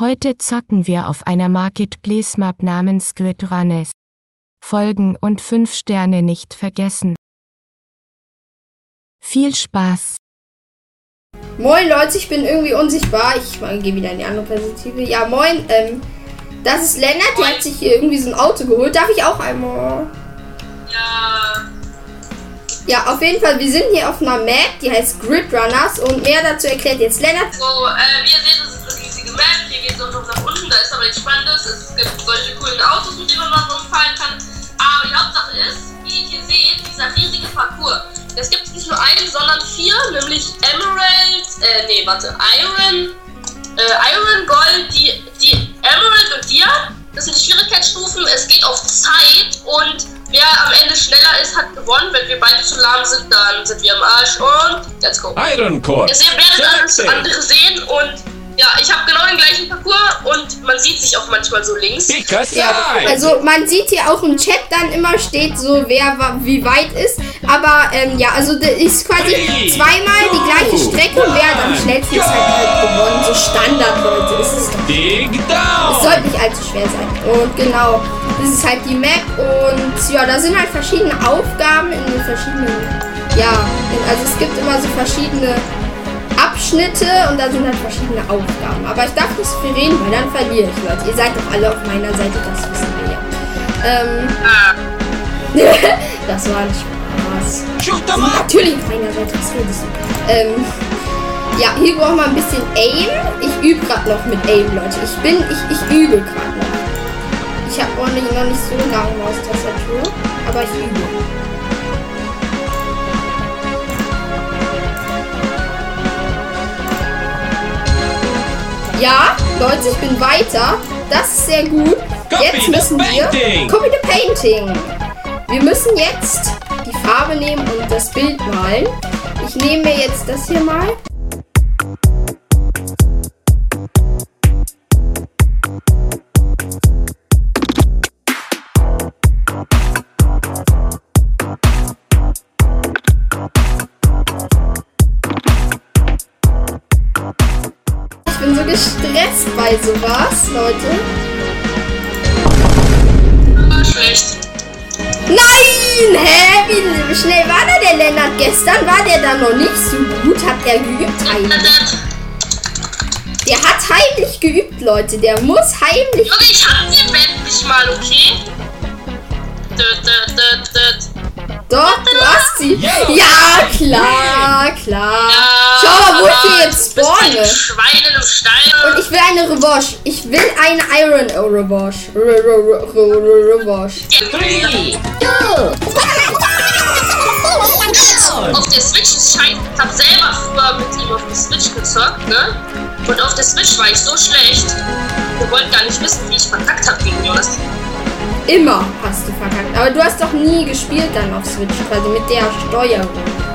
Heute zocken wir auf einer Marketplace Map namens Grid Runners. Folgen und 5 Sterne nicht vergessen. Viel Spaß! Moin Leute, ich bin irgendwie unsichtbar. Ich gehe wieder in die andere Perspektive. Ja, moin. Ähm, das ist Lennart, der hat sich hier irgendwie so ein Auto geholt. Darf ich auch einmal? Ja. Ja, auf jeden Fall, wir sind hier auf einer Map, die heißt Grid Runners und mehr dazu erklärt jetzt Lennart. So, äh, wie ihr seht, geht noch nach unten. Da ist aber nichts Spannendes. Es gibt solche coolen Autos, mit denen man rumfahren kann. Aber die Hauptsache ist, wie ihr hier seht, dieser riesige Parcours. Es gibt nicht nur einen, sondern vier, nämlich Emerald, äh, nee, warte, Iron, äh, Iron, Gold, die, die Emerald und Dia. Das sind die Schwierigkeitsstufen. Es geht auf Zeit und wer am Ende schneller ist, hat gewonnen. Wenn wir beide zu lahm sind, dann sind wir am Arsch und let's go. Iron Core. Ihr werdet alles andere sehen und ja, ich habe genau den gleichen Parcours und man sieht sich auch manchmal so links. Ja, also man sieht hier auch im Chat dann immer steht so, wer wie weit ist. Aber ähm, ja, also das ist quasi Three, zweimal die gleiche two, Strecke und wer hat am one, schnellsten ist halt, halt gewonnen. So Standard, Leute. Ist es. Dig Es sollte nicht allzu schwer sein. Und genau, das ist halt die Map und ja, da sind halt verschiedene Aufgaben in den verschiedenen, ja, also es gibt immer so verschiedene Abschnitte und da sind halt verschiedene Aufgaben. Aber ich darf nicht viel reden, weil dann verliere ich, Leute. Ihr seid doch alle auf meiner Seite, das wissen wir ja. Ähm, Ah, das war ein Spaß. Natürlich auf meiner Seite, was redest du? Ähm, ja, hier brauchen wir ein bisschen Aim. Ich übe gerade noch mit Aim, Leute. Ich bin, ich, ich übe gerade noch. Ich habe nicht, noch nicht so lange Maustastatur, aber ich übe. Ja, Leute, ich bin weiter. Das ist sehr gut. Copy Jetzt müssen wir. Copy the painting. Wir müssen jetzt die Farbe nehmen und das Bild malen. Ich nehme mir jetzt das hier mal. Gestresst bei sowas, Leute. war schlecht. Nein! Hä? Wie schnell war da der Lennart gestern? War der da noch nicht so gut? Hat er geübt heimlich? Der hat heimlich geübt, Leute. Der muss heimlich. Junge, ich hab den Band nicht mal, okay? Dut. Doch, du hast sie. Ja, klar, klar. Ja, Mal, wo ich aber hier jetzt du bist ein spawne. Schwein in einem Stein. Und ich will eine Revanche. Ich will eine Iron oh, Revanche. Re Re Re Re Re Revanche. Auf der Switch ist scheiße. Ich hab selber früher mit ihm auf der Switch gezockt, ne? Und auf der Switch war ich so schlecht. Ihr wollt gar nicht wissen, wie ich verkackt hab gegen Jonas. Immer hast du verkackt. Aber du hast doch nie gespielt dann auf Switch, quasi mit der Steuerung.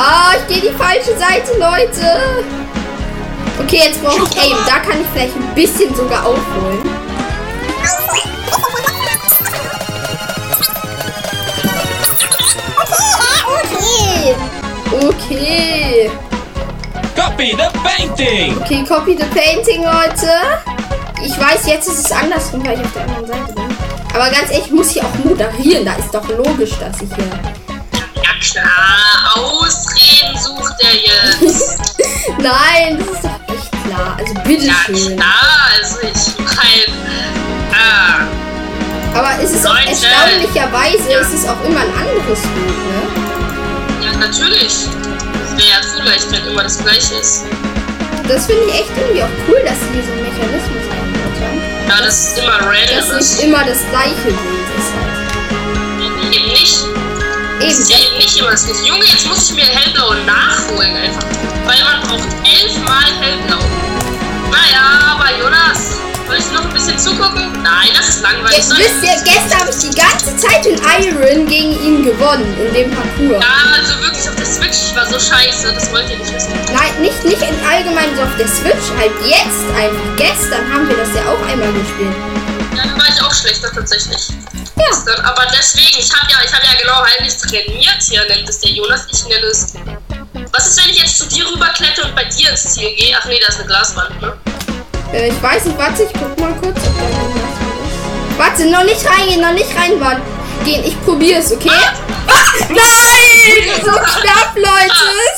Ah, ich gehe die falsche Seite, Leute. Okay, jetzt brauche ich Aim. Da kann ich vielleicht ein bisschen sogar aufholen. Okay. Okay. Copy the painting. Okay, copy the painting, Leute. Ich weiß, jetzt ist es andersrum, weil ich auf der anderen Seite bin. Aber ganz ehrlich, ich muss hier auch moderieren. Da ist doch logisch, dass ich hier... Ja klar, Ausreden sucht er jetzt. Nein, das ist doch echt klar. Also ja bitteschön. klar, also ich mein. Ah, Aber es ist auch erstaunlicherweise, Ja. es ist auch immer ein anderes Bild, ne? ja natürlich. Das wäre ja zu leicht, wenn immer das gleiche ist. Das finde ich echt irgendwie auch cool, dass sie hier so einen Mechanismus eingebaut haben. Ja, das ist immer random. Dass ist. nicht immer das gleiche Bild ist halt. Eben. Das ist nicht immer das gleiche. Junge, jetzt muss ich mir Hellblau nachholen einfach. Weil man braucht elfmal Hellblau. Naja, aber Jonas, soll ich noch ein bisschen zugucken? Nein, das ist langweilig. Jetzt wisst ihr, gestern habe ich die ganze Zeit in Iron gegen ihn gewonnen, in dem Parcours. Ja, also wirklich auf der Switch, ich war so scheiße, das wollt ihr nicht wissen. Nein, nicht, nicht in allgemein so auf der Switch, halt jetzt einfach. Gestern haben wir das ja auch einmal gespielt. Ja, da war ich auch schlechter tatsächlich. Ja. Aber deswegen, ich habe ja, ich habe ja genau heimlich trainiert. Hier nennt es der Jonas, ich nenne es Was ist, wenn ich jetzt zu dir rüberklettere und bei dir ins Ziel gehe? Ach nee, da ist eine Glaswand, ne? Äh, ich weiß nicht, warte, ich guck mal kurz, ob da noch was ist. Warte, noch nicht reingehen, noch nicht rein gehen. Ich probier's, okay? Ah, nein! So knapp, Leute!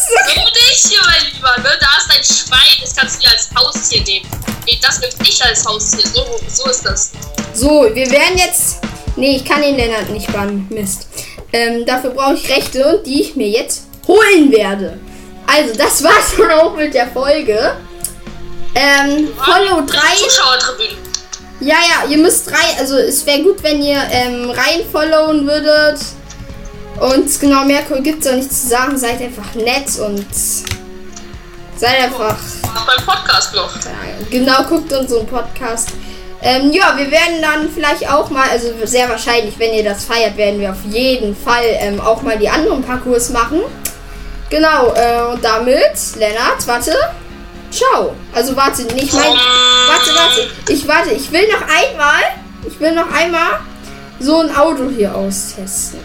So dich hier, mein Lieber, ne? Da ist ein Schwein, das kannst du dir als Haustier nehmen. Nee, das nimm ich als Haustier. So, so ist das. So, wir werden jetzt. Nee, ich kann den Lennart nicht bannen. Mist. Ähm, dafür brauche ich Rechte, die ich mir jetzt holen werde. Also, das war's dann auch mit der Folge. Ähm, Follow 3. Zuschauertribünen. Ja, ja, ihr müsst drei, also es wäre gut, wenn ihr ähm, rein followen würdet. Und genau, mehr gibt es auch nicht zu sagen. Seid einfach nett und seid einfach. Beim Podcast noch. Genau, guckt unseren Podcast. Ähm, ja, wir werden dann vielleicht auch mal, also sehr wahrscheinlich, wenn ihr das feiert, werden wir auf jeden Fall ähm, auch mal die anderen Parcours machen. Genau, äh, und damit, Lennart, warte. Ciao. Also warte, nicht mein. Warte, warte. Ich warte. Ich will noch einmal. Ich will noch einmal so ein Auto hier austesten.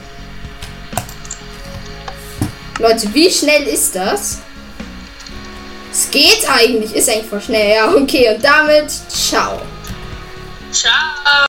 Leute, wie schnell ist das? Es geht eigentlich. Ist eigentlich voll schnell. Ja, okay. Und damit ciao. Ciao.